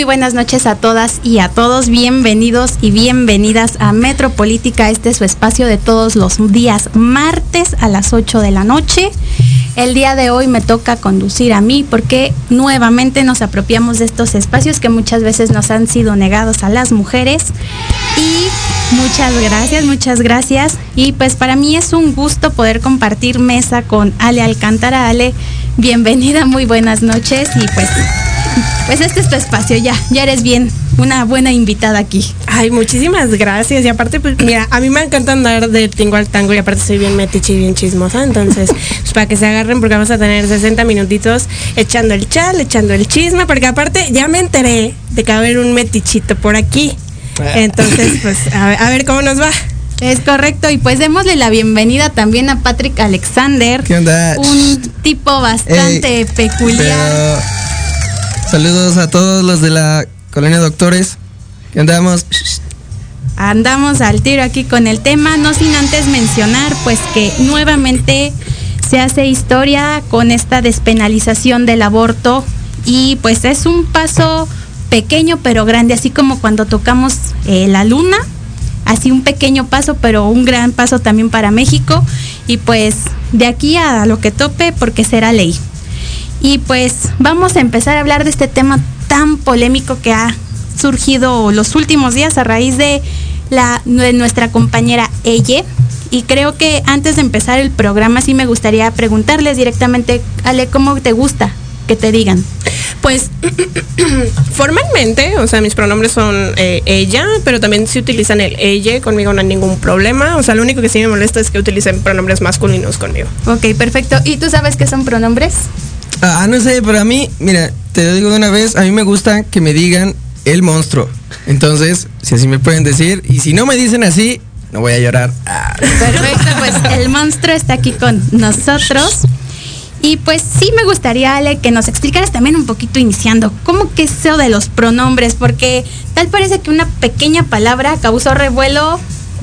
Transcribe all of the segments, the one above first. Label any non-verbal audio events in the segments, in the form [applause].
Muy buenas noches a todas y a todos. Bienvenidos y bienvenidas a Metropolítica. Este es su espacio de todos los días martes a las 8 de la noche. El día de hoy me toca conducir a mí porque nuevamente nos apropiamos de estos espacios que muchas veces nos han sido negados a las mujeres. Y muchas gracias, muchas gracias. Y pues para mí es un gusto poder compartir mesa con Ale Alcántara. Ale, bienvenida, muy buenas noches y pues pues este es tu espacio, ya, ya eres bien, una buena invitada aquí. Ay, muchísimas gracias. Y aparte, pues mira, a mí me encanta andar de tingo al tango y aparte soy bien metiche y bien chismosa. Entonces, [laughs] pues para que se agarren porque vamos a tener 60 minutitos echando el chal, echando el chisme, porque aparte ya me enteré de que va a haber un metichito por aquí. Entonces, pues a ver, a ver cómo nos va. Es correcto, y pues démosle la bienvenida también a Patrick Alexander. ¿Qué onda? Un tipo bastante Ey, peculiar. pero, saludos a todos los de la colonia Doctores. ¿Qué andamos? Andamos al tiro aquí con el tema, no sin antes mencionar pues que nuevamente se hace historia con esta despenalización del aborto y pues es un paso pequeño pero grande, así como cuando tocamos eh, la luna, así un pequeño paso pero un gran paso también para México y pues de aquí a lo que tope porque será ley. Y pues vamos a empezar a hablar de este tema tan polémico que ha surgido los últimos días a raíz de, la, de nuestra compañera Elle. Y creo que antes de empezar el programa sí me gustaría preguntarles directamente, Ale, ¿cómo te gusta que te digan? Pues [clears throat] formalmente, o sea, mis pronombres son eh, ella, pero también se utilizan el ella, conmigo no hay ningún problema. O sea, lo único que sí me molesta es que utilicen pronombres masculinos conmigo. Ok, perfecto. ¿Y tú sabes qué son pronombres? Ah, no sé, pero a mí, mira, te lo digo de una vez, a mí me gusta que me digan el monstruo. Entonces, si así me pueden decir, y si no me dicen así, no voy a llorar. Ah, Perfecto, pues el monstruo está aquí con nosotros. Y pues sí me gustaría, Ale, que nos explicaras también un poquito iniciando, ¿cómo que es eso de los pronombres? Porque tal parece que una pequeña palabra causó revuelo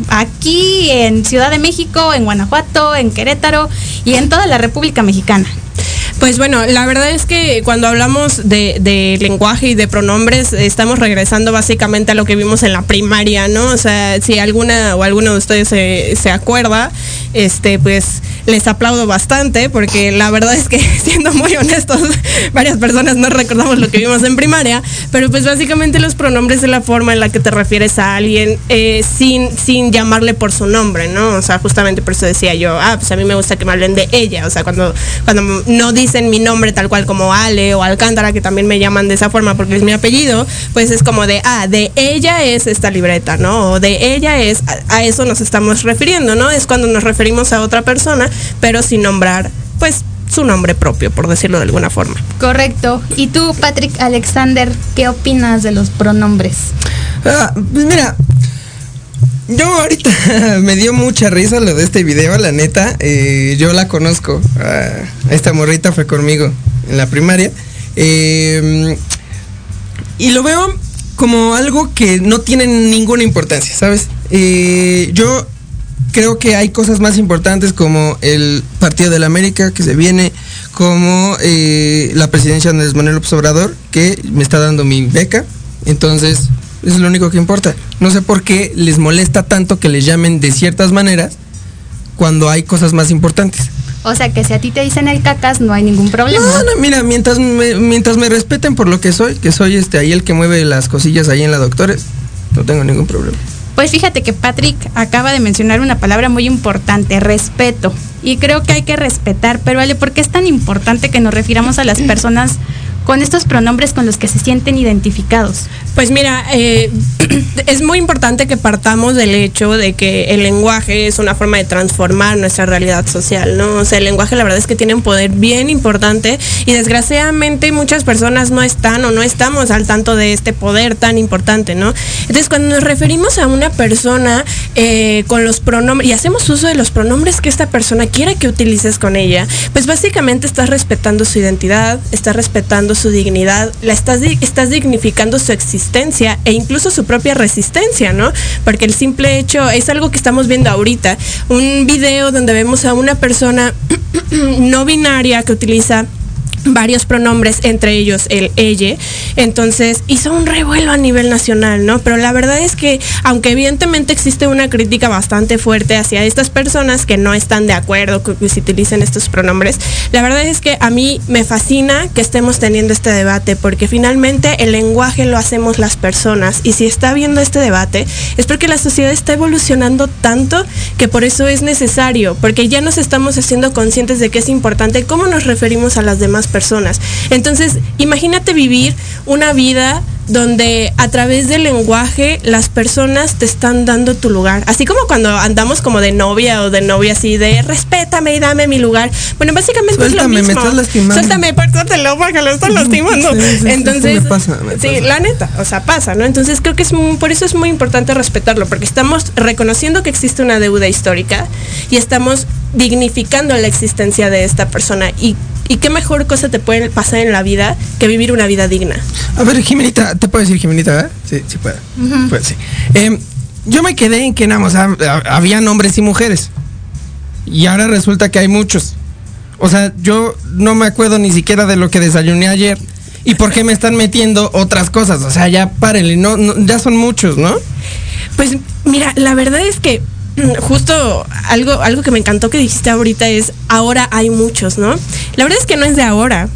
aquí en Ciudad de México, en Guanajuato, en Querétaro y en toda la República Mexicana. Pues bueno, la verdad es que cuando hablamos de, lenguaje y de pronombres, estamos regresando básicamente a lo que vimos en la primaria, ¿no? O sea, si alguna o alguno de ustedes se, se acuerda, este, pues les aplaudo bastante, porque la verdad es que, [laughs] siendo muy honestos, varias personas no recordamos lo que vimos en primaria, pero pues básicamente los pronombres de la forma en la que te refieres a alguien eh, sin, sin llamarle por su nombre, ¿no? O sea, justamente por eso decía yo, ah, pues a mí me gusta que me hablen de ella, o sea, cuando, cuando no dicen mi nombre tal cual como Ale o Alcántara, que también me llaman de esa forma porque es mi apellido, pues es como de, ah, de ella es esta libreta, ¿no? O de ella es, a eso nos estamos refiriendo, ¿no? Es cuando nos referimos a otra persona, pero sin nombrar, pues, su nombre propio, por decirlo de alguna forma. Correcto. ¿Y tú, Patrick Alexander, qué opinas de los pronombres? Ah, pues mira, yo ahorita [laughs] me dio mucha risa lo de este video, la neta. eh, yo la conozco. ah, esta morrita fue conmigo en la primaria. Eh, y lo veo como algo que no tiene ninguna importancia, ¿sabes? Eh, yo creo que hay cosas más importantes como el Partido de la América que se viene, como eh, la presidencia de Andrés Manuel López Obrador, que me está dando mi beca. Entonces, eso es lo único que importa. No sé por qué les molesta tanto que les llamen de ciertas maneras cuando hay cosas más importantes. O sea que si a ti te dicen el cacas no hay ningún problema. No, no, mira, mientras me, mientras me respeten por lo que soy, que soy este ahí el que mueve las cosillas ahí en la doctores, no tengo ningún problema. Pues fíjate que Patrick acaba de mencionar una palabra muy importante, respeto. Y creo que hay que respetar, pero Ale, ¿por qué es tan importante que nos refiramos a las personas con estos pronombres con los que se sienten identificados? Pues mira, eh, [clears throat] es muy importante que partamos del hecho de que el lenguaje es una forma de transformar nuestra realidad social, ¿no? O sea, el lenguaje la verdad es que tiene un poder bien importante y desgraciadamente muchas personas no están o no estamos al tanto de este poder tan importante, ¿no? Entonces, cuando nos referimos a una persona eh, con los pronombres y hacemos uso de los pronombres que esta persona quiera que utilices con ella, pues básicamente estás respetando su identidad, estás respetando su dignidad, la estás, estás dignificando su existencia e incluso su propia resistencia, ¿no? Porque el simple hecho es algo que estamos viendo ahorita, un video donde vemos a una persona [clears throat] no binaria que utiliza varios pronombres, entre ellos el ella. Entonces hizo un revuelo a nivel nacional, ¿no? Pero la verdad es que, aunque evidentemente existe una crítica bastante fuerte hacia estas personas que no están de acuerdo que se utilicen estos pronombres, la verdad es que a mí me fascina que estemos teniendo este debate, porque finalmente el lenguaje lo hacemos las personas. Y si está habiendo este debate, es porque la sociedad está evolucionando tanto que por eso es necesario, porque ya nos estamos haciendo conscientes de que es importante cómo nos referimos a las demás personas. Entonces, imagínate vivir una vida donde a través del lenguaje las personas te están dando tu lugar. Así como cuando andamos como de novia o de novia así de respétame y dame mi lugar. Bueno, básicamente Suéltame, es lo me mismo. estás lastimando. Suéltame, pártatelo para que lo estás [laughs] lastimando. Sí, sí, sí, Entonces, me pasa, me sí, pasa. la neta, o sea, pasa, ¿no? Entonces creo que es muy- por eso es muy importante respetarlo, porque estamos reconociendo que existe una deuda histórica y estamos dignificando la existencia de esta persona. Y, y qué mejor cosa te puede pasar en la vida que vivir una vida digna. A ver, Jimenita, ¿te puedo decir Jimenita, verdad? Sí, sí puedo. Pues sí. Em, yo me quedé en que nada más hab- hab- habían hombres y mujeres. Y ahora resulta que hay muchos. O sea, yo no me acuerdo ni siquiera de lo que desayuné ayer. ¿Y por qué me están metiendo otras cosas? O sea, ya párenle, no, no, ya son muchos, ¿no? Pues mira, la verdad es que justo algo, algo que me encantó que dijiste ahorita es ahora hay muchos, ¿no? La verdad es que no es de ahora.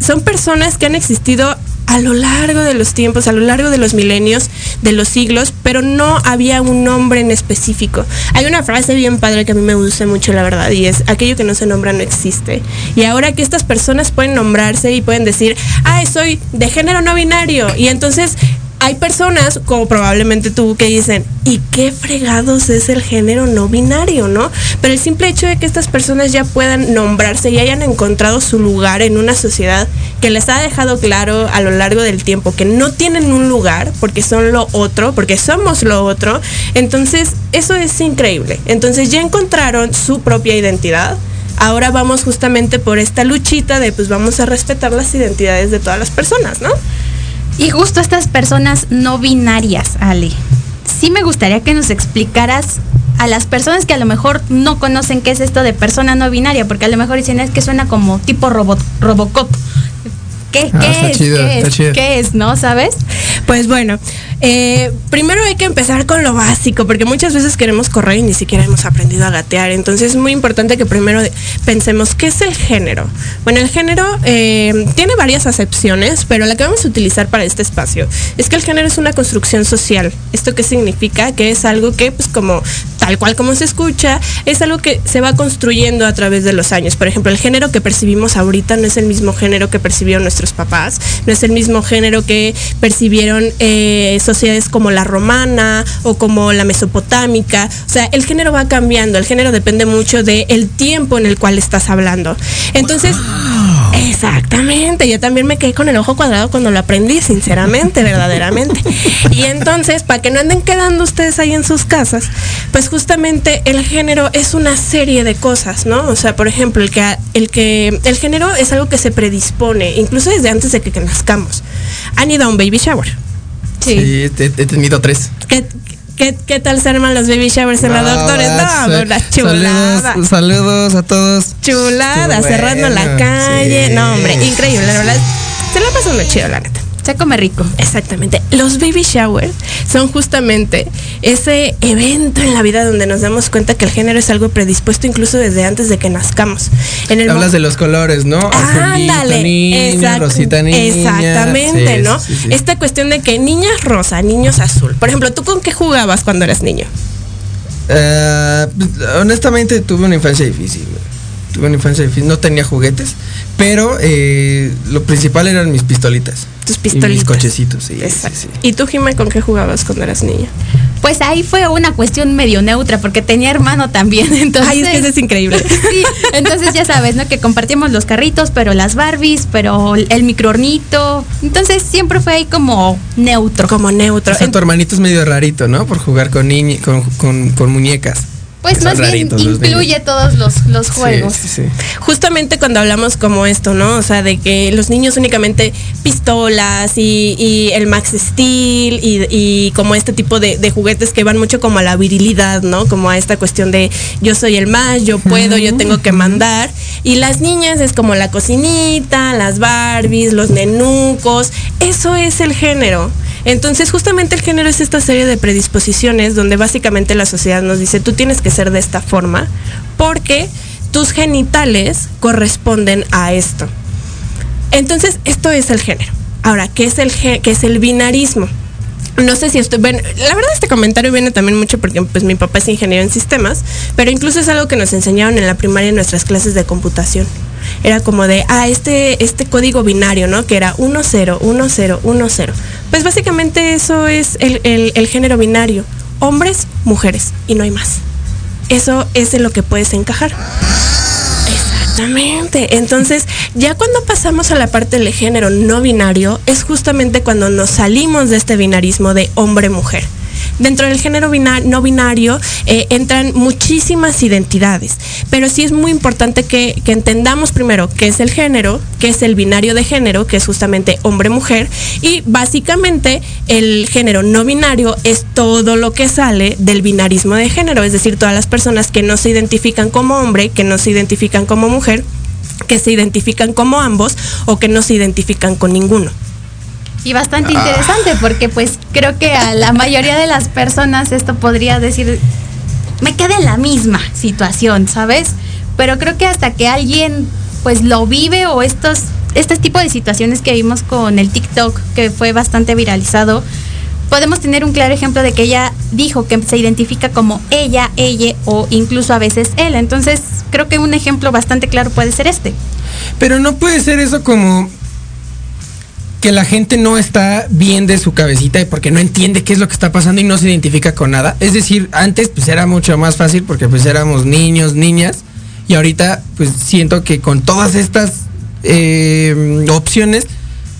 Son personas que han existido a lo largo de los tiempos, a lo largo de los milenios, de los siglos, pero no había un nombre en específico. Hay una frase bien padre que a mí me gusta mucho, la verdad, y es aquello que no se nombra no existe. Y ahora que estas personas pueden nombrarse y pueden decir, ay, soy de género no binario, y entonces hay personas, como probablemente tú, que dicen, ¿y qué fregados es el género no binario, no? Pero el simple hecho de que estas personas ya puedan nombrarse y hayan encontrado su lugar en una sociedad que les ha dejado claro a lo largo del tiempo que no tienen un lugar porque son lo otro, porque somos lo otro, entonces eso es increíble. Entonces ya encontraron su propia identidad. Ahora vamos justamente por esta luchita de pues vamos a respetar las identidades de todas las personas, ¿no? Y justo estas personas no binarias, Ale. Sí me gustaría que nos explicaras a las personas que a lo mejor no conocen qué es esto de persona no binaria, porque a lo mejor dicen es que suena como tipo robot, Robocop. ¿Qué, Ah, qué está es? chido, ¿Qué está es? chido. ¿Qué es? ¿No? ¿Sabes? Pues bueno, eh, primero hay que empezar con lo básico, porque muchas veces queremos correr y ni siquiera hemos aprendido a gatear. Entonces es muy importante que primero pensemos, ¿qué es el género? Bueno, el género eh, tiene varias acepciones, pero la que vamos a utilizar para este espacio es que el género es una construcción social. ¿Esto qué significa? Que es algo que, pues como tal cual como se escucha, es algo que se va construyendo a través de los años. Por ejemplo, el género que percibimos ahorita no es el mismo género que percibieron nuestros papás, no es el mismo género que percibieron eh, sociedades como la romana o como la mesopotámica. O sea, el género va cambiando, el género depende mucho del tiempo en el cual estás hablando. Entonces, exactamente, yo también me quedé con el ojo cuadrado cuando lo aprendí, sinceramente, verdaderamente. Y entonces, para que no anden quedando ustedes ahí en sus casas, pues justamente el género es una serie de cosas, ¿no? O sea, por ejemplo, el que el que el género es algo que se predispone, incluso desde antes de que, que nazcamos. han ido a un baby shower. Sí, he, he tenido tres. ¿Qué, qué, qué tal se arman los baby showers en la doctores? No, sí. una chulada. Saludos, saludos a todos. Chulada, cerrando la calle. sí. No, hombre, increíble, la verdad. Se la pasa muy chido, la neta. Se come rico. Exactamente. Los baby showers son justamente ese evento en la vida donde nos damos cuenta que el género es algo predispuesto incluso desde antes de que nazcamos. En el Hablas de los colores, ¿no? Azulito, Ándale, niña, exact- rosita niña. exactamente, Sí, ¿no? sí, sí. Esta cuestión de que niñas rosa, niños azul. Por ejemplo, ¿tú con qué jugabas cuando eras niño? Eh, honestamente tuve una infancia difícil. Tuve una infancia difícil. No tenía juguetes, pero eh, lo principal eran mis pistolitas. Tus Y pistolitas. mis cochecitos, sí. sí, Exacto. sí. ¿Y tú, Jimé, con qué jugabas cuando eras niña? Pues ahí fue una cuestión medio neutra porque tenía hermano también, [laughs] entonces. Ay, es que eso es increíble. [laughs] Sí, entonces ya sabes, ¿no? Que compartíamos los carritos, pero las Barbies, pero el microornito. Entonces siempre fue ahí como neutro. Como neutro. O sea, tu hermanito es medio rarito, ¿no? Por jugar con con, con, con muñecas. Pues Son más bien raritos incluye niños. todos los, los Sí, juegos. sí, sí. Justamente cuando hablamos como esto, ¿no? O sea, de que los niños únicamente pistolas y, y el Max Steel y, y como este tipo de, de juguetes que van mucho como a la virilidad, ¿no? Como a esta cuestión de yo soy el más, yo puedo, yo tengo que mandar. Y las niñas es como la cocinita, las Barbies, los nenucos. Eso es el género. Entonces, justamente el género es esta serie de predisposiciones donde básicamente la sociedad nos dice, tú tienes que ser de esta forma porque tus genitales corresponden a esto. Entonces, esto es el género. Ahora, ¿qué es el, qué es el binarismo? No sé si esto, bueno, la verdad este comentario viene también mucho porque pues mi papá es ingeniero en sistemas, pero incluso es algo que nos enseñaron en la primaria en nuestras clases de computación. Era como de, ah, este, este código binario, ¿no? Que era 1, 0, 1, 0, 1, 0. Pues básicamente eso es el, el- el género binario. Hombres, mujeres, y no hay más. Eso es en lo que puedes encajar. Exactamente. Entonces, ya cuando pasamos a la parte del género no binario, es justamente cuando nos salimos de este binarismo de hombre-mujer. Dentro del género no binario eh, entran muchísimas identidades, pero sí es muy importante que, que entendamos primero qué es el género, qué es el binario de género, que es justamente hombre-mujer, y básicamente el género no binario es todo lo que sale del binarismo de género, es decir, todas las personas que no se identifican como hombre, que no se identifican como mujer, que se identifican como ambos o que no se identifican con ninguno. Y bastante interesante porque pues creo que a la mayoría de las personas esto podría decir, me queda en la misma situación, ¿sabes? Pero creo que hasta que alguien pues lo vive o estos, este tipo de situaciones que vimos con el TikTok, que fue bastante viralizado, podemos tener un claro ejemplo de que ella dijo que se identifica como ella, ella o incluso a veces él. Entonces creo que un ejemplo bastante claro puede ser este. Pero no puede ser eso como que la gente no está bien de su cabecita y porque no entiende qué es lo que está pasando y no se identifica con nada. Es decir, antes pues era mucho más fácil porque pues éramos niños, niñas y ahorita pues siento que con todas estas eh, opciones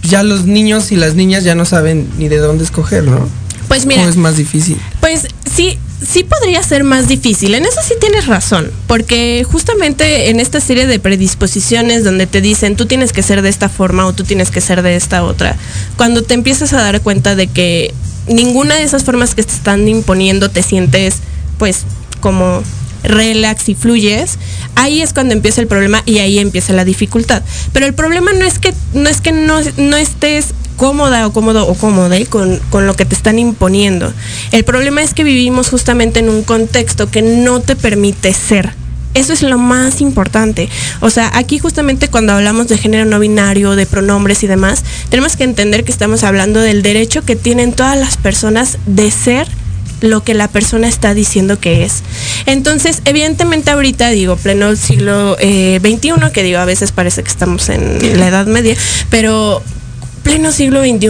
pues, ya los niños y las niñas ya no saben ni de dónde escoger, ¿no? Pues mira, ¿Cómo es más difícil? Pues sí, sí podría ser más difícil. En eso sí tienes razón, porque justamente en esta serie de predisposiciones donde te dicen tú tienes que ser de esta forma o tú tienes que ser de esta otra, cuando te empiezas a dar cuenta de que ninguna de esas formas que te están imponiendo te sientes pues como relax y fluyes, ahí es cuando empieza el problema y ahí empieza la dificultad. Pero el problema no es que no es que no, no estés cómoda o cómodo o cómoda con, con lo que te están imponiendo. El problema es que vivimos justamente en un contexto que no te permite ser. Eso es lo más importante. O sea, aquí justamente cuando hablamos de género no binario, de pronombres y demás, tenemos que entender que estamos hablando del derecho que tienen todas las personas de ser lo que la persona está diciendo que es. Entonces, evidentemente ahorita digo, pleno siglo eh, XXI, que digo, a veces parece que estamos en la Edad Media, pero pleno siglo XXI,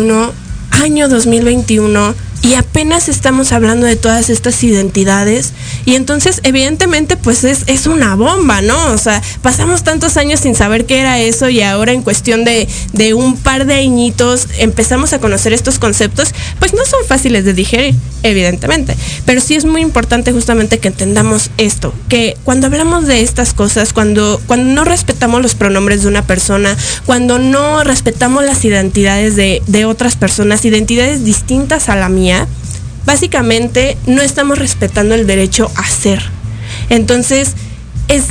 año 2021, y apenas estamos hablando de todas estas identidades y entonces evidentemente pues es, es una bomba, ¿no? O sea, pasamos tantos años sin saber qué era eso y ahora en cuestión de, de un par de añitos empezamos a conocer estos conceptos, pues no son fáciles de digerir, evidentemente, pero sí es muy importante justamente que entendamos esto, que cuando hablamos de estas cosas, cuando, cuando no respetamos los pronombres de una persona, cuando no respetamos las identidades de, de otras personas, identidades distintas a la mía, básicamente no estamos respetando el derecho a ser. Entonces, es,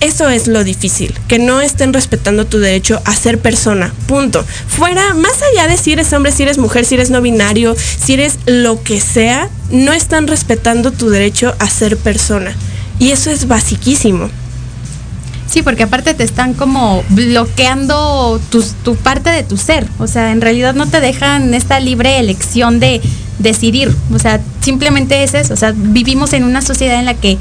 eso es lo difícil, que no estén respetando tu derecho a ser persona, punto. Fuera, más allá de si eres hombre, si eres mujer, si eres no binario, si eres lo que sea, no están respetando tu derecho a ser persona. Y eso es basiquísimo. Sí, porque aparte te están como bloqueando tu, tu, parte de tu ser. O sea, en realidad no te dejan esta libre elección de decidir. O sea, simplemente es eso. O sea, vivimos en una sociedad en la que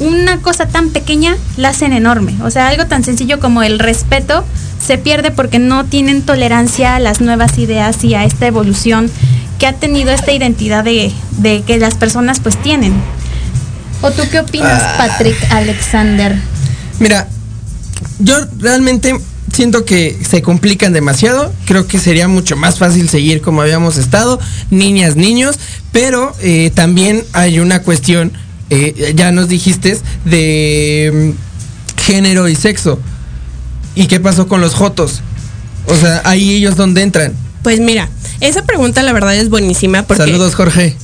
una cosa tan pequeña la hacen enorme. O sea, algo tan sencillo como el respeto se pierde porque no tienen tolerancia a las nuevas ideas y a esta evolución que ha tenido esta identidad de, de que las personas pues tienen. ¿O tú qué opinas, ah. Patrick Alexander? Mira, yo realmente siento que se complican demasiado. Creo que sería mucho más fácil seguir como habíamos estado, niñas, niños, pero eh, también hay una cuestión, eh, ya nos dijiste, de mm, género y sexo. ¿Y qué pasó con los jotos? O sea, ahí ellos dónde entran. Pues mira, esa pregunta la verdad es buenísima porque... Saludos, Jorge.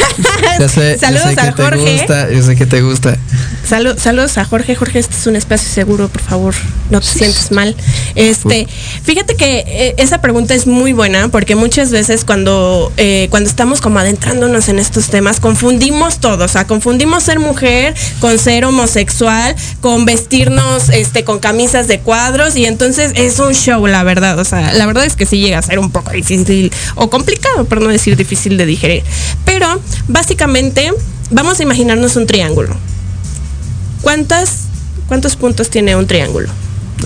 [laughs] ya sé, saludos ya sé que a Jorge. Te gusta, yo sé que te gusta. Salud, saludos a Jorge. Jorge, este es un espacio seguro, por favor, no te sientes mal. Este, fíjate que eh, esa pregunta es muy buena porque muchas veces cuando, eh, cuando estamos como adentrándonos en estos temas, confundimos todo. O sea, confundimos ser mujer con ser homosexual, con vestirnos este, con camisas de cuadros y entonces es un show, la verdad. O sea, la verdad es que sí llega a ser un poco difícil o complicado, por no decir difícil de digerir. Pero básicamente vamos a imaginarnos un triángulo. ¿Cuántas, ¿Cuántos puntos tiene un triángulo?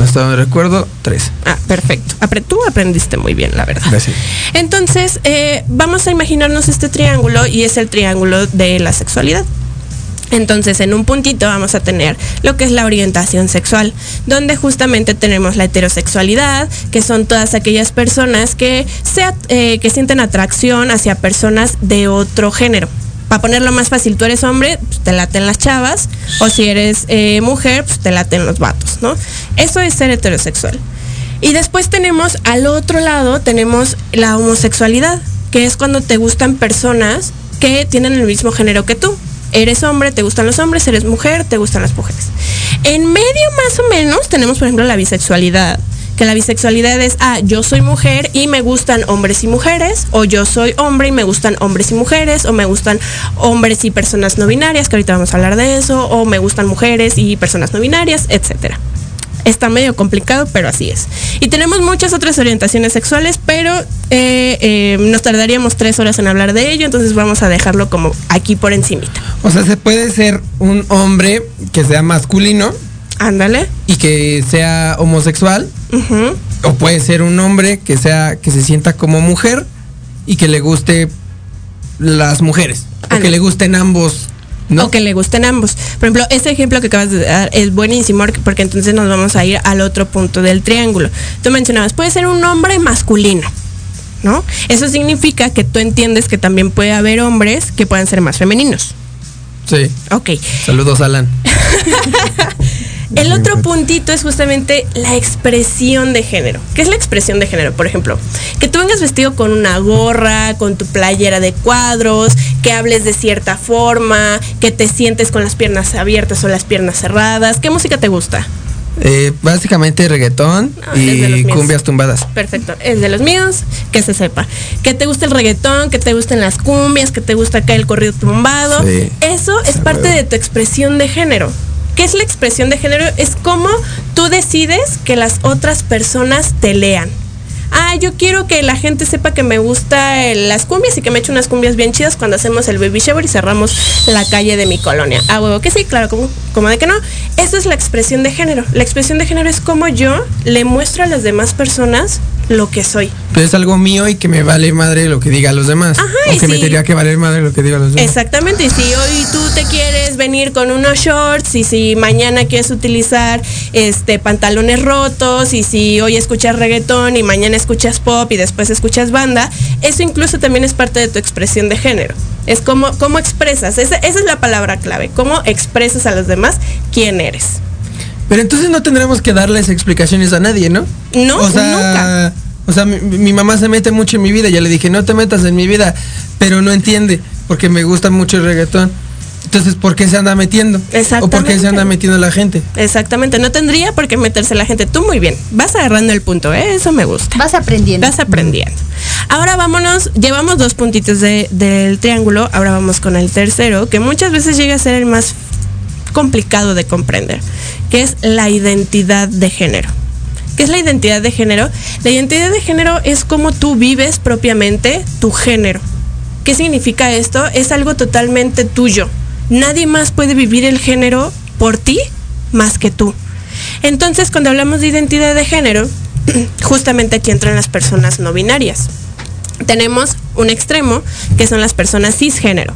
Hasta donde recuerdo, tres. Ah, perfecto. Apre tú aprendiste muy bien, la verdad. Gracias. Entonces, eh, vamos a imaginarnos este triángulo y es el triángulo de la sexualidad. Entonces, en un puntito vamos a tener lo que es la orientación sexual, donde justamente tenemos la heterosexualidad, que son todas aquellas personas que, se, eh, que sienten atracción hacia personas de otro género. Para ponerlo más fácil, tú eres hombre, pues te laten las chavas, o si eres eh, mujer, pues te laten los vatos, ¿no? Eso es ser heterosexual. Y después tenemos, al otro lado, tenemos la homosexualidad, que es cuando te gustan personas que tienen el mismo género que tú eres hombre, te gustan los hombres, eres mujer, te gustan las mujeres. En medio más o menos tenemos, por ejemplo, la bisexualidad, que la bisexualidad es, ah, yo soy mujer y me gustan hombres y mujeres, o yo soy hombre y me gustan hombres y mujeres, o me gustan hombres y personas no binarias, que ahorita vamos a hablar de eso, o me gustan mujeres y personas no binarias, etcétera. Está medio complicado, pero así es. Y tenemos muchas otras orientaciones sexuales, pero eh, eh, nos tardaríamos tres horas en hablar de ello, entonces vamos a dejarlo como aquí por encimita. O sea, se puede ser un hombre que sea masculino. Ándale. Y que sea homosexual. O puede ser un hombre que sea, que se sienta como mujer y que le guste las mujeres. O Ándale. que le gusten ambos. ¿no? O que le gusten ambos. Por ejemplo, ese ejemplo que acabas de dar es buenísimo porque entonces nos vamos a ir al otro punto del triángulo. Tú mencionabas, puede ser un hombre masculino. ¿No? Eso significa que tú entiendes que también puede haber hombres que puedan ser más femeninos. Sí. Ok. Saludos, Alan. [laughs] El otro puntito es justamente la expresión de género. ¿Qué es la expresión de género? Por ejemplo, que tú vengas vestido con una gorra, con tu playera de cuadros, que hables de cierta forma, que te sientes con las piernas abiertas o las piernas cerradas. ¿Qué música te gusta? Eh, básicamente reggaetón los y cumbias tumbadas. Perfecto, es de los míos, que se sepa. Que te gusta el reggaetón, que te gusten las cumbias, que te gusta acá el corrido tumbado. Sí. Eso es parte huevo. de tu expresión de género. ¿Qué es la expresión de género? Es cómo tú decides que las otras personas te lean. Ah, yo quiero que la gente sepa que me gusta las cumbias y que me eche unas cumbias bien chidas cuando hacemos el baby shower y cerramos la calle de mi colonia. Ah, huevo, que sí, claro, como, como de que no. Eso es la expresión de género. La expresión de género es como yo le muestro a las demás personas lo que soy. Pero es algo mío y que me vale madre lo que diga los demás. Ajá, o que me tendría que valer madre lo que diga los demás. Exactamente, y si hoy tú te quieres venir con unos shorts y si mañana quieres utilizar este pantalones rotos y si hoy escuchas reggaetón y mañana escuchas pop y después escuchas banda, eso incluso también es parte de tu expresión de género. Es como cómo expresas, esa, esa es la palabra clave, cómo expresas a los demás quién eres. Pero entonces no tendremos que darles explicaciones a nadie, ¿no? No, o sea, nunca. O sea, mi, mi mamá se mete mucho en mi vida. Ya le dije, no te metas en mi vida. Pero no entiende, porque me gusta mucho el reggaetón. Entonces, ¿por qué se anda metiendo? ¿O por qué se Exactamente. anda metiendo la gente? Exactamente, no tendría por qué meterse la gente. Tú muy bien, vas agarrando el punto, ¿eh? eso me gusta. Vas aprendiendo. Vas aprendiendo. Ahora vámonos, llevamos dos puntitos de- del triángulo, ahora vamos con el tercero, que muchas veces llega a ser el más complicado de comprender, que es la identidad de género. ¿Qué es la identidad de género? La identidad de género es cómo tú vives propiamente tu género. ¿Qué significa esto? Es algo totalmente tuyo. Nadie más puede vivir el género por ti más que tú. Entonces, cuando hablamos de identidad de género, [clears throat] justamente aquí entran las personas no binarias. Tenemos un extremo, que son las personas cisgénero.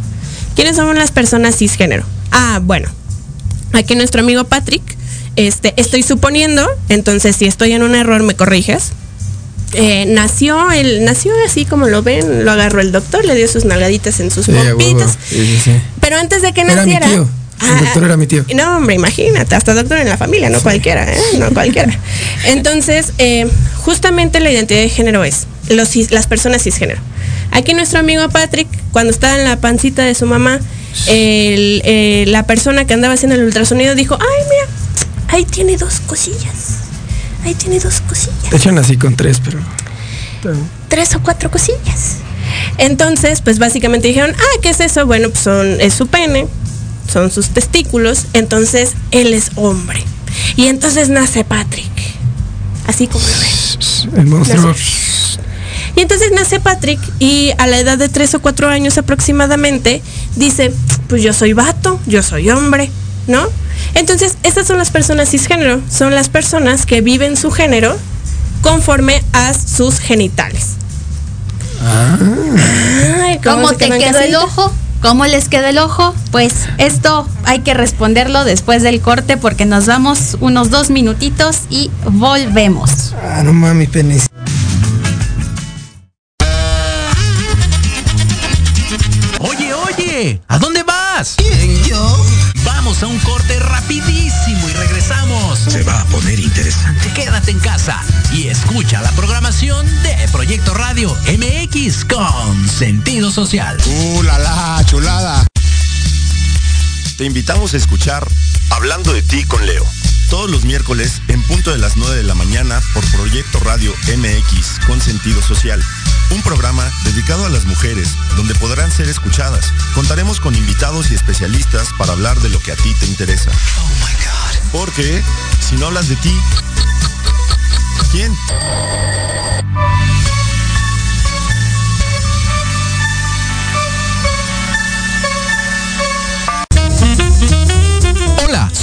¿Quiénes son las personas cisgénero? Ah, bueno, aquí nuestro amigo Patrick, este, estoy suponiendo, entonces si estoy en un error me corriges. Eh, nació, el, nació así como lo ven, lo agarró el doctor, le dio sus nalgaditas en sus Sí, pompitas. Pero antes de que Era mi naciera. tío. El Ah, doctor era mi tío. No, hombre, imagínate, hasta doctor en la familia, no cualquiera, ¿eh? No cualquiera. Entonces, eh, justamente la identidad de género es los, las personas cisgénero. Aquí nuestro amigo Patrick, cuando estaba en la pancita de su mamá, el- eh, la persona que andaba haciendo el ultrasonido dijo, ay, mira, ahí tiene dos cosillas. Ahí tiene dos cosillas De hecho, nací con tres, pero. tres o cuatro cosillas. Entonces, pues básicamente dijeron, ah, ¿qué es eso? Bueno, pues son, es su pene, son sus testículos, entonces él es hombre. Y entonces nace Patrick. Así como lo ven. El monstruo. Y entonces nace Patrick y a la edad de tres o cuatro años aproximadamente dice, pues yo soy vato, yo soy hombre, ¿no? Entonces, estas son las personas cisgénero, son las personas que viven su género conforme a sus genitales. Ay, ¿Cómo te quedó el ojo? ¿Cómo les quedó el ojo? Pues esto hay que responderlo después del corte porque nos vamos unos dos minutitos y volvemos. Ah, no mames, penes. ¿A dónde vas? yo? Vamos a un corte rapidísimo y regresamos. Se va a poner interesante. Quédate en casa y escucha la programación de Proyecto Radio MX con sentido social. ¡Uh, la, la, chulada! Te invitamos a escuchar Hablando de ti con Leo. Todos los miércoles en punto de las 9 de la mañana por Proyecto Radio MX con sentido social. Un programa dedicado a las mujeres donde podrán ser escuchadas. Contaremos con invitados y especialistas para hablar de lo que a ti te interesa. Porque si no hablas de ti, ¿quién?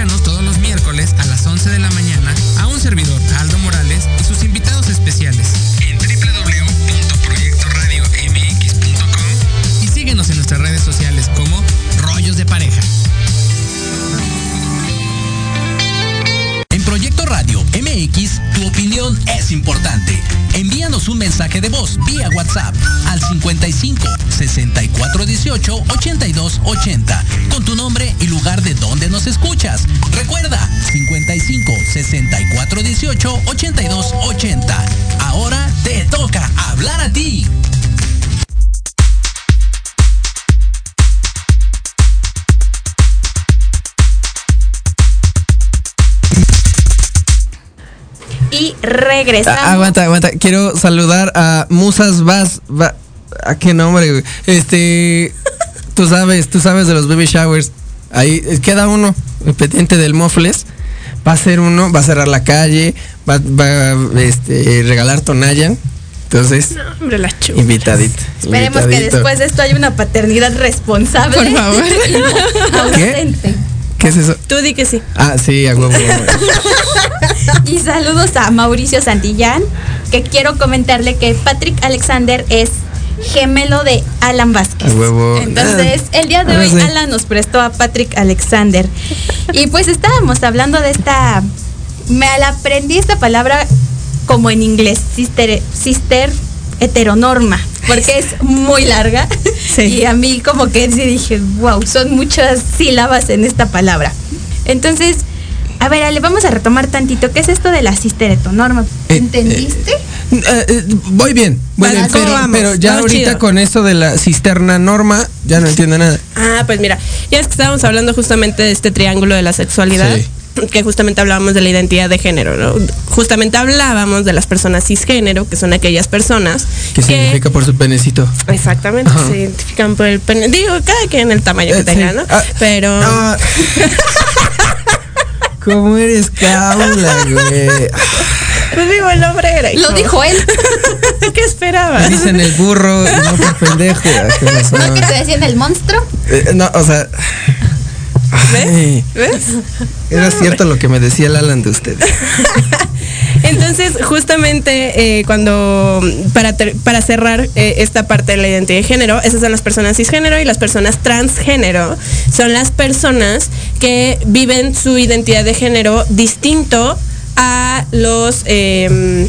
Todos los miércoles a las 11 de la mañana a un servidor, Aldo Morales, y sus invitados especiales en www.proyectoradiomx.com y síguenos en nuestras redes sociales como Rollos de Pareja. En Proyecto Radio MX, tu opinión es importante. Envíanos un mensaje de voz vía WhatsApp al 55 64 18 82 80 con tu nombre y lugar de donde nos escuchas. Recuerda 55 64 18 82 80. Ahora te toca hablar a ti. Y regresamos. Ah, aguanta, aguanta. Quiero saludar a Musas Vaz. Va- ¿A qué nombre, güey? Este. Tú sabes, tú sabes de los baby showers. Ahí eh, queda uno, el pendiente del Mofles. Va a ser uno, va a cerrar la calle, va, va a este, regalar Tonayan. Entonces, Hombre, la invitadito. Esperemos que después de esto haya una paternidad responsable. Por favor. [laughs] no. ¿Qué es eso? Tú di que sí. Ah, sí, a huevo. [laughs] Y saludos a Mauricio Santillán, que quiero comentarle que Patrick Alexander es gemelo de Alan Vázquez. Entonces, Ah, el día de ahora hoy. Alan nos prestó a Patrick Alexander. Y pues estábamos hablando de esta, me la aprendí esta palabra como en inglés, sister, sister heteronorma, porque es muy larga. Y a mí como que sí dije, wow, son muchas sílabas en esta palabra. Entonces, a ver, Ale, vamos a retomar tantito. ¿Qué es esto de la sister heteronorma? ¿Entendiste? Eh, eh, voy bien, voy bien, ¿cómo pero, ya Vamos ahorita chido. con eso de la cisterna norma, ya no entiendo nada. Ah, pues mira, ya es que estábamos hablando justamente de este triángulo de la sexualidad. Sí. Que justamente hablábamos de la identidad de género, ¿no? Justamente hablábamos de las personas cisgénero, que son aquellas personas ¿Qué significa por su penecito? Exactamente, Ajá. se identifican por el pene. Digo, cada quien el tamaño que Eh, tenga, sí. ¿no? Ah, Pero. ah. [laughs] ¿Cómo eres caula, güey? Pues digo, el hombre era. Lo dijo él. [laughs] ¿Qué esperaba? Me dicen el burro y no por pendejo. ¿No que te decían el monstruo? Eh, no, o sea. Ay, ¿Ves? era cierto lo que me decía el Alan de ustedes. [laughs] Entonces, justamente eh, cuando, para, ter- para cerrar eh, esta parte de la identidad de género, esas son las personas cisgénero y las personas transgénero son las personas que viven su identidad de género distinto a los... eh,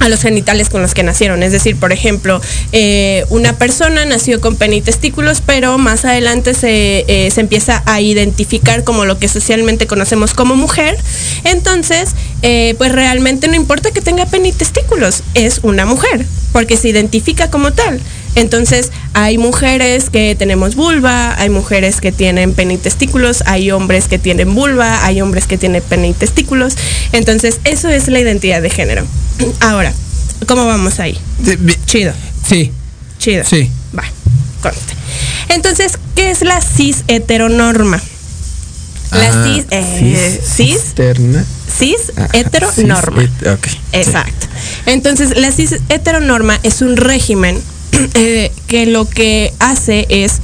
a los genitales con los que nacieron. Es decir, por ejemplo, eh, una persona nació con pene y testículos, pero más adelante se, eh, se empieza a identificar como lo que socialmente conocemos como mujer. Entonces, eh, pues realmente no importa que tenga pene y testículos, es una mujer, porque se identifica como tal. Entonces, hay mujeres que tenemos vulva, hay mujeres que tienen pene y testículos, hay hombres que tienen vulva, hay hombres que tienen pene y testículos. Entonces, eso es la identidad de género. Ahora, ¿cómo vamos ahí? Sí, Chido, Sí, chido. sí. Va, conste. Entonces, ¿qué es la cis heteronorma? La Ah, cis, eh, cis, cisterna. cis Ah, heteronorma. cis- et- ok. Exacto. Entonces, la cis heteronorma es un régimen [clears throat] eh, que lo que hace es,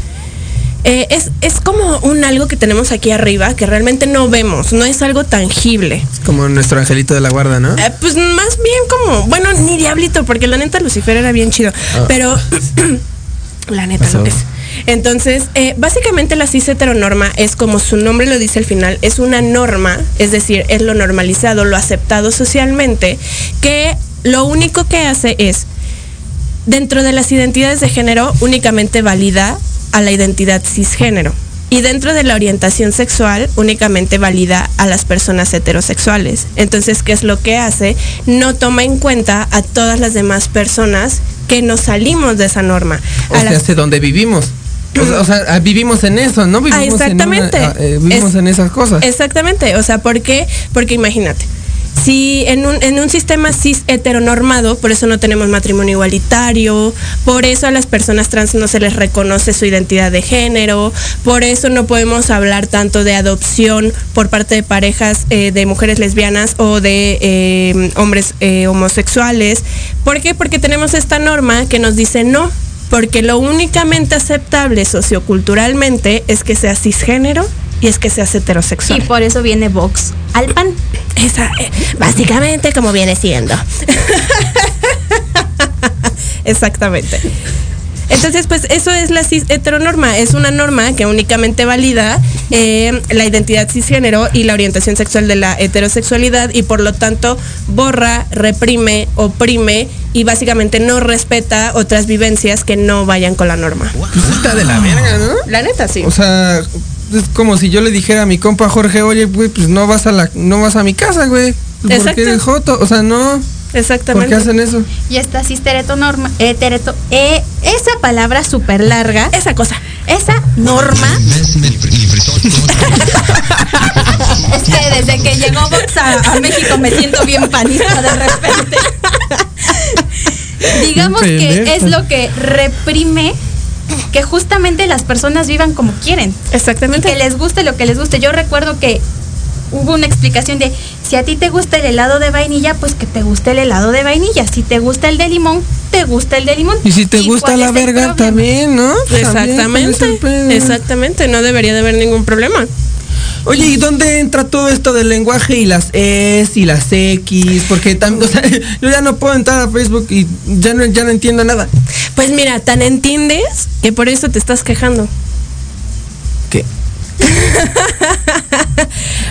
eh, es, es como un algo que tenemos aquí arriba que realmente no vemos, no es algo tangible. Como nuestro angelito de la guarda, ¿no? Eh, pues más bien como, bueno, ni diablito, porque la neta Lucifer era bien chido, Ah. pero [coughs] la neta Pasó. lo que es. Entonces, eh, básicamente la cis heteronorma es como su nombre lo dice al final, es una norma, es decir, es lo normalizado, lo aceptado socialmente, que lo único que hace es, dentro de las identidades de género, únicamente valida a la identidad cisgénero. Y dentro de la orientación sexual únicamente valida a las personas heterosexuales. Entonces, ¿qué es lo que hace? No toma en cuenta a todas las demás personas que nos salimos de esa norma. O A sea, las- donde vivimos. O sea, o sea, ah, vivimos en eso, ¿no? Vivimos Ah, exactamente. En una- ah, eh, vivimos Es- en esas cosas. Exactamente, o sea, ¿por qué? Porque imagínate, si en un, en un sistema cis heteronormado, por eso no tenemos matrimonio igualitario, por eso a las personas trans no se les reconoce su identidad de género, por eso no podemos hablar tanto de adopción por parte de parejas eh, de mujeres lesbianas o de eh, hombres eh, homosexuales. ¿Por qué? Porque tenemos esta norma que nos dice no. Porque lo únicamente aceptable socioculturalmente es que sea cisgénero y es que seas heterosexual. Y por eso viene Vox al pan. Esa, eh, básicamente como viene siendo. [laughs] Exactamente. Entonces, pues eso es la cis heteronorma, es una norma que únicamente valida eh, la identidad cisgénero y la orientación sexual de la heterosexualidad y por lo tanto borra, reprime, oprime y básicamente no respeta otras vivencias que no vayan con la norma. Pues está de la verga, ¿no? La neta, sí. O sea, es como si yo le dijera a mi compa Jorge, oye, güey, pues no vas a la, no vas a mi casa, güey. ¿Por qué eres joto? O sea, no. ¿Por Exactamente. qué hacen eso? Y esta cisteretonorma, hetereto, eh, esa palabra súper larga, Esa cosa. esa norma, [laughs] es que desde que llegó Vox a, a México me siento bien panista de repente. [laughs] [laughs] Digamos que es lo que reprime que justamente las personas vivan como quieren. Y Exactamente. que les guste lo que les guste. Yo recuerdo que hubo una explicación de si a ti te gusta el helado de vainilla, pues que te guste el helado de vainilla. Si te gusta el de limón, te gusta el de limón. Y si te gusta la verga, también, ¿no? También, ¿cuál es Exactamente. Exactamente. No debería de haber ningún problema. Oye, ¿y dónde entra todo esto del lenguaje y las Es y las X? Porque también, o sea, [laughs] yo ya no puedo entrar a Facebook y ya no, ya no entiendo nada. Pues mira, tan entiendes que por eso te estás quejando. ¿Qué? [laughs]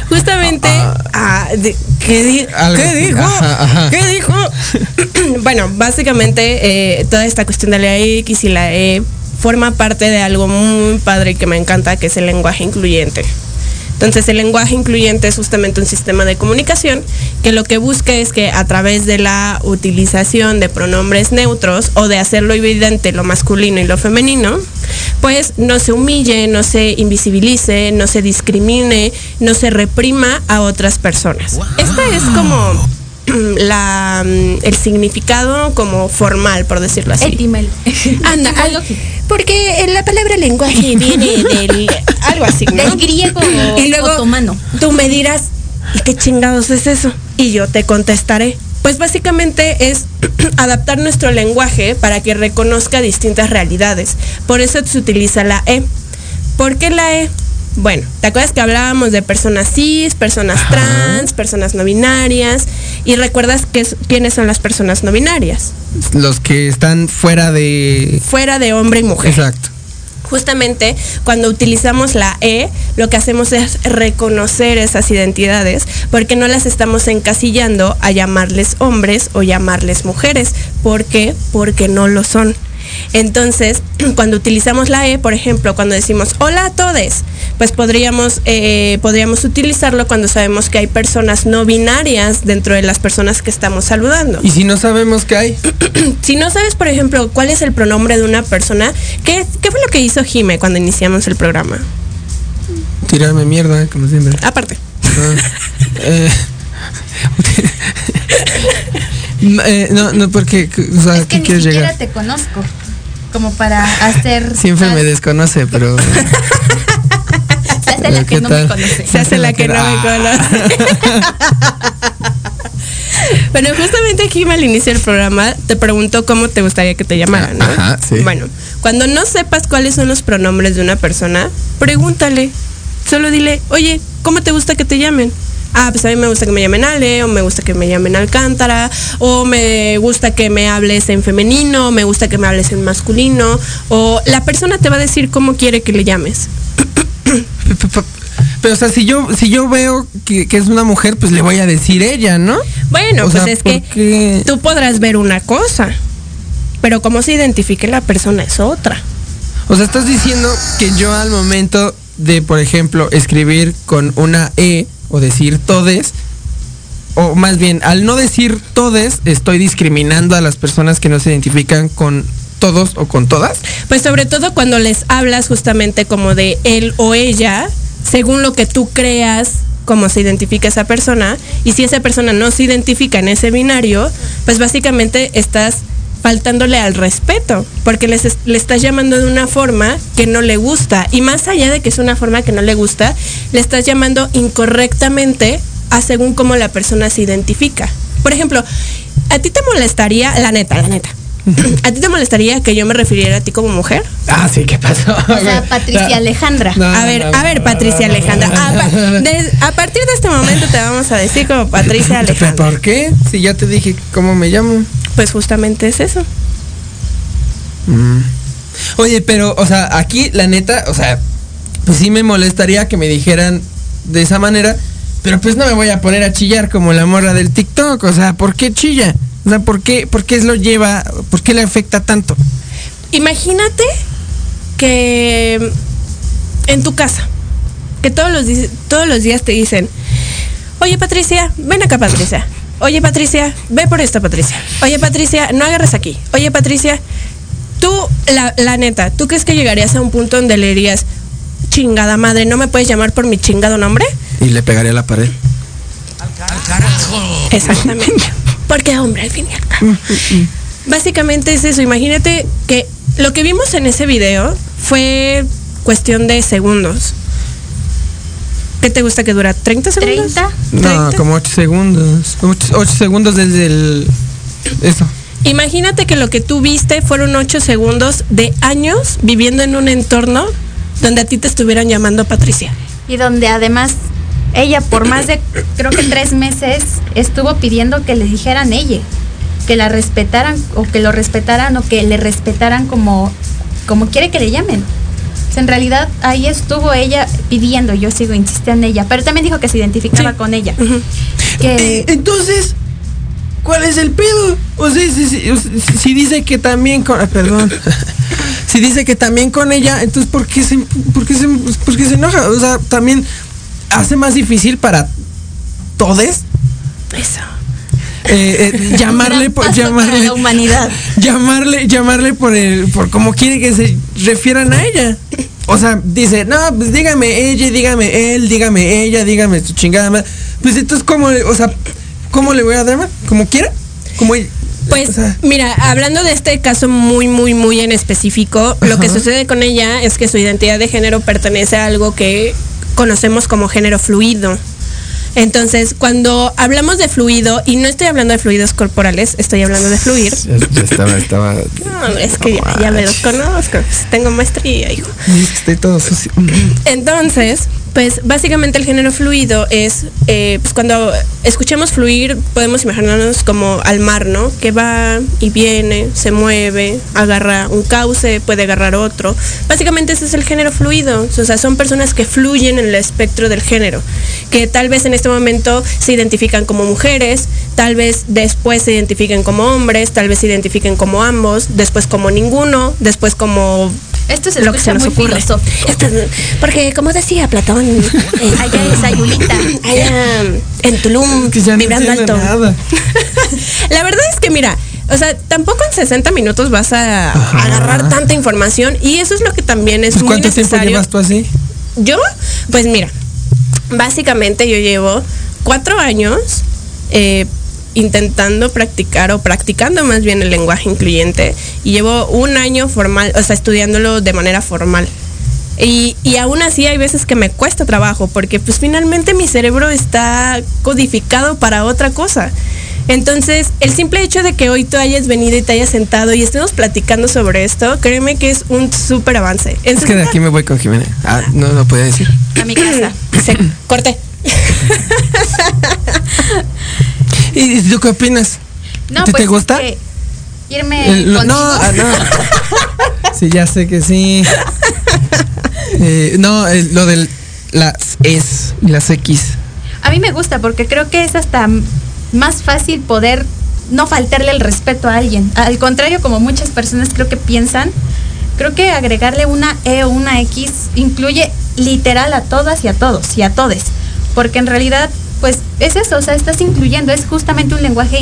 Justamente, ah, de- ¿qué, di- Algo ¿qué dijo? Ajá, ajá. ¿Qué dijo? [laughs] [clears throat] bueno, básicamente eh, toda esta cuestión de la X y la E forma parte de algo muy padre que me encanta, que es el lenguaje incluyente. Entonces el lenguaje incluyente es justamente un sistema de comunicación que lo que busca es que a través de la utilización de pronombres neutros o de hacerlo evidente lo masculino y lo femenino, pues no se humille, no se invisibilice, no se discrimine, no se reprima a otras personas. Este es como [clears throat] la, mm, el significado como formal, por decirlo así. Etimel. Anda, [laughs] algo porque la palabra lenguaje viene del algo así, ¿no? Del griego y luego otomano. tú me dirás, ¿y qué chingados es eso? Y yo te contestaré. Pues básicamente es [clears throat] adaptar nuestro lenguaje para que reconozca distintas realidades. Por eso se utiliza la E. ¿Por qué la E? Bueno, ¿te acuerdas que hablábamos de personas cis, personas trans, personas no binarias? Y recuerdas que es- quiénes son las personas no binarias. Los que están fuera de... Fuera de hombre y mujer. Exacto. Justamente cuando utilizamos la E, lo que hacemos es reconocer esas identidades porque no las estamos encasillando a llamarles hombres o llamarles mujeres. ¿Por qué? Porque no lo son. Entonces, [clears throat] cuando utilizamos la E, por ejemplo, cuando decimos hola a todos, pues podríamos, eh, podríamos utilizarlo cuando sabemos que hay personas no binarias dentro de las personas que estamos saludando. Y si no sabemos qué hay, [clears throat] Si no sabes, por ejemplo, cuál es el pronombre de una persona, ¿qué, qué fue lo que hizo Jime cuando iniciamos el programa? tirarme mierda, como siempre. Aparte. Ah, eh, [laughs] [laughs] eh, no, no, porque, o sea, Es que ¿qué ni quieres siquiera llegar? te conozco. Como para hacer. [laughs] Siempre me desconoce, pero... [laughs] Se hace la que ¿Qué no me conoce. Se hace la que no me [laughs] conoce. Bueno, justamente Jime al inicio del programa te preguntó cómo te gustaría que te llamaran, ¿no? Ajá, sí. Bueno, cuando no sepas cuáles son los pronombres de una persona, pregúntale. Solo dile, oye, ¿cómo te gusta que te llamen? Ah, pues a mí me gusta que me llamen Ale, o me gusta que me llamen Alcántara, o me gusta que me hables en femenino, o me gusta que me hables en masculino, o la persona te va a decir cómo quiere que le llames. [coughs] Pero, o sea, si yo, si yo veo que, que es una mujer, pues le voy a decir ella, ¿no? Bueno, O pues sea, es que tú podrás ver una cosa, pero cómo se identifique la persona es otra. O sea, estás diciendo que yo al momento de, por ejemplo, escribir con una E o decir todes, o más bien, al no decir todes, estoy discriminando a las personas que no se identifican con todos o con todas. Pues sobre todo cuando les hablas justamente como de él o ella, según lo que tú creas cómo se identifica esa persona, y si esa persona no se identifica en ese binario, pues básicamente estás faltándole al respeto, porque les le estás llamando de una forma que no le gusta, y más allá de que es una forma que no le gusta, le estás llamando incorrectamente a según cómo la persona se identifica. Por ejemplo, ¿a ti te molestaría, la neta, la neta, [laughs] ¿a ti te molestaría que yo me refiriera a ti como mujer? Ah, sí, ¿qué pasó? O sea, Patricia Alejandra. A ver, a ver, Patricia Alejandra. A, pa- de- a partir de este momento te vamos a decir como Patricia [laughs] Alejandra. ¿Por qué? Si ya te dije cómo me llamo. Pues justamente es eso. Mm. Oye, pero, o sea, aquí la neta, o sea, pues sí me molestaría que me dijeran de esa manera, pero pues no me voy a poner a chillar como la morra del TikTok, o sea, ¿por qué chilla? O sea, ¿por qué, por qué lo lleva, por qué le afecta tanto? Imagínate que en tu casa, que todos los, todos los días te dicen, oye Patricia, ven acá Patricia. Oye Patricia, ve por esto Patricia. Oye Patricia, no agarres aquí. Oye Patricia, tú, la, la neta, ¿tú crees que llegarías a un punto donde le dirías, chingada madre, ¿no me puedes llamar por mi chingado nombre? Y le pegaría a la pared. Exactamente. Porque hombre, al fin y al cabo. Básicamente es eso. Imagínate que lo que vimos en ese video fue cuestión de segundos. ¿Qué te gusta que dura? ¿30 segundos? 30. No, como 8 segundos. 8 segundos desde el... Eso. Imagínate que lo que tú viste fueron 8 segundos de años viviendo en un entorno donde a ti te estuvieran llamando Patricia. Y donde además ella por más de creo que tres meses estuvo pidiendo que le dijeran ella, que la respetaran o que lo respetaran o que le respetaran como, como quiere que le llamen. Sea, en realidad ahí estuvo ella pidiendo, yo sigo insistiendo en ella, pero también dijo que se identificaba con ella. Que Eh, Entonces, ¿cuál es el pedo? O sea, si, dice que también con... ah, perdón. [laughs] si dice que también con ella, entonces ¿por qué se, por qué se, por qué se enoja? O sea, también hace más difícil para todes Eso. Eh, eh, llamarle por llamarle la humanidad. llamarle llamarle por el por como quiere que se refieran a ella o sea dice no pues dígame ella dígame él dígame ella dígame su chingada madre". pues entonces cómo o sea cómo le voy a dar como quiera como ella- Pues o sea, mira, hablando de este caso muy, muy, muy en específico, lo que sucede con ella es que su identidad de género pertenece a algo que conocemos como género fluido. Entonces, cuando hablamos de fluido, y no estoy hablando de fluidos corporales, estoy hablando de fluir. [laughs] ya estaba estaba No, es que ya, ya me los conozco, tengo maestría, hijo. estoy todo sucio Entonces, pues básicamente el género fluido es, eh, pues cuando escuchamos fluir, podemos imaginarnos como al mar, ¿no? Que va y viene, se mueve, agarra un cauce, puede agarrar otro. Básicamente ese es el género fluido, o sea, son personas que fluyen en el espectro del género, que tal vez en este momento se identifican como mujeres, tal vez después se identifiquen como hombres, tal vez se identifiquen como ambos, después como ninguno, después como esto se lo que se nos muy ocurre. Esto es- porque como decía Platón, [laughs] eh, Allá es Sayulita. [clears throat] allá en Tulum, que ya no vibrando alto. nada [laughs] La verdad es que mira, o sea, tampoco en 60 minutos vas a agarrar tanta información y eso es lo que también es Pues, muy cuánto tiempo necesario. llevas tú así Yo, pues mira, básicamente yo llevo cuatro años eh, intentando practicar o practicando más bien el lenguaje incluyente y llevo un año formal, o sea, estudiándolo de manera formal. Y, y aún así hay veces que me cuesta trabajo porque pues finalmente mi cerebro está codificado para otra cosa. Entonces, el simple hecho de que hoy tú hayas venido y te hayas sentado y estemos platicando sobre esto, créeme que es un súper avance. En es que de aquí me voy con Jimena ah no lo podía decir A mi casa. [coughs] Se corte. [coughs] [laughs] y tú qué opinas No, ¿Te- pues te es gusta? que irme El- lo- no, ah, no. [laughs] Sí, ya sé que sí. Eh, no, el- lo del las es y las X. A mí me gusta porque creo que es hasta más fácil poder no faltarle el respeto a alguien. Al contrario, como muchas personas creo que piensan, creo que agregarle una E o una X incluye literal a todas y a todos y a todes. Porque en realidad, pues es eso, o sea, estás incluyendo, es justamente un lenguaje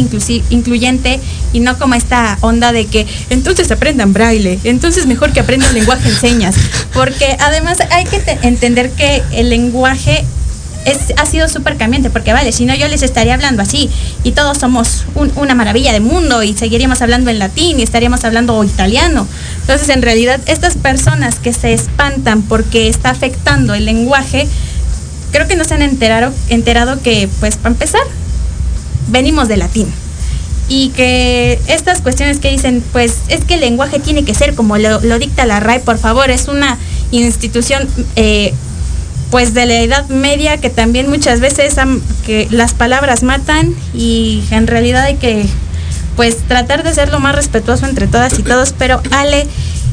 incluyente y no como esta onda de que entonces aprendan braille, entonces mejor que aprendan [laughs] lenguaje en señas. Porque además hay que te- entender que el lenguaje es, ha sido súper cambiante, porque vale, si no yo les estaría hablando así y todos somos un- una maravilla de mundo y seguiríamos hablando en latín y estaríamos hablando italiano. Entonces, en realidad, estas personas que se espantan porque está afectando el lenguaje, creo que no se han enterado, enterado que, pues, para empezar, venimos de latín. Y que estas cuestiones que dicen, pues es que el lenguaje tiene que ser como lo, dicta la RAE, por favor, es una institución eh, pues de la edad media que también muchas veces que las palabras matan y en realidad hay que pues tratar de ser lo más respetuoso entre todas y todos, pero Ale,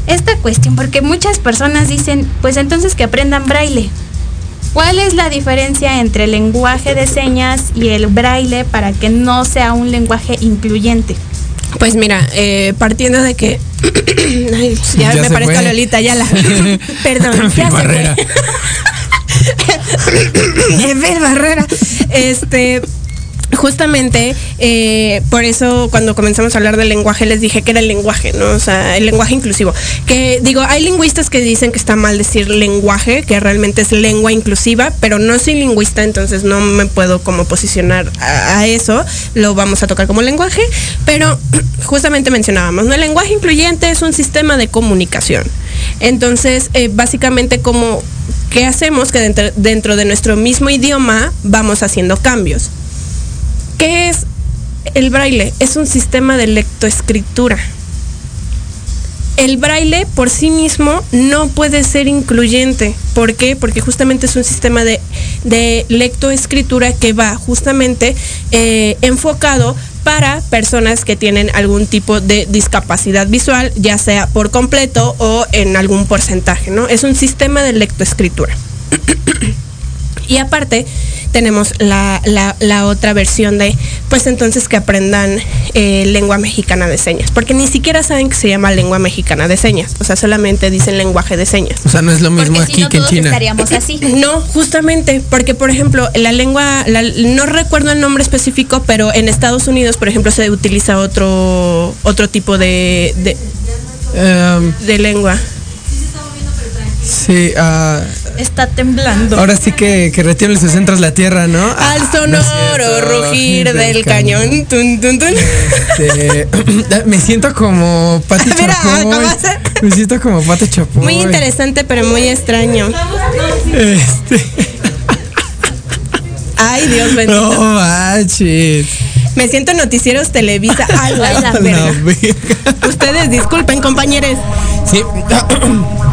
esta cuestión, porque muchas personas dicen, pues entonces que aprendan braille. ¿Cuál es la diferencia entre el lenguaje de señas y el braille para que no sea un lenguaje incluyente? Pues mira, eh, partiendo de que. [coughs] Ay, ya, Ya me parezco fue. a Lolita, ya la. [laughs] Perdón, ya se Barrera. [coughs] fue. Ever Barrera. Este. Justamente, eh, por eso cuando comenzamos a hablar del lenguaje les dije que era el lenguaje, ¿no? O sea, el lenguaje inclusivo. Que digo, hay lingüistas que dicen que está mal decir lenguaje, que realmente es lengua inclusiva, pero no soy lingüista, entonces no me puedo como posicionar a, eso. Lo vamos a tocar como lenguaje, pero [clears throat] justamente mencionábamos, ¿no? El lenguaje incluyente es un sistema de comunicación. Entonces, eh, básicamente como, ¿qué hacemos? Que dentro de nuestro mismo idioma vamos haciendo cambios. ¿Qué es el braille? Es un sistema de lectoescritura. El braille por sí mismo no puede ser incluyente. ¿Por qué? Porque justamente es un sistema de, de lectoescritura que va justamente eh, enfocado para personas que tienen algún tipo de discapacidad visual, ya sea por completo o en algún porcentaje, ¿no? Es un sistema de lectoescritura. [coughs] Y aparte, tenemos la, la- la otra versión de, pues entonces que aprendan eh, lengua mexicana de señas, porque ni siquiera saben que se llama lengua mexicana de señas, o sea, solamente dicen lenguaje de señas. O sea, no es lo mismo Porque si aquí no que en todos China. estaríamos así. [laughs] No, justamente, porque por ejemplo, la lengua, la- no recuerdo el nombre específico, pero en Estados Unidos, por ejemplo, se utiliza otro, otro tipo de, de, Em, de lengua. sí, ah, Está temblando. ahora sí que, que retiemblen sus centros la tierra, ¿no? Ah, Al es sonoro rugir del cañón. Tun, tun, tun. Este, [clears throat] me siento como Pati [laughs] Mira, Chapoy. Me siento como Pati Chapoy. Muy interesante, pero muy extraño. Este, [laughs] Ay, Dios bendito. no manches. Me siento en noticieros Televisa. [laughs] Ay, la. La verga. Ustedes disculpen, compañeros. Sí. [clears throat]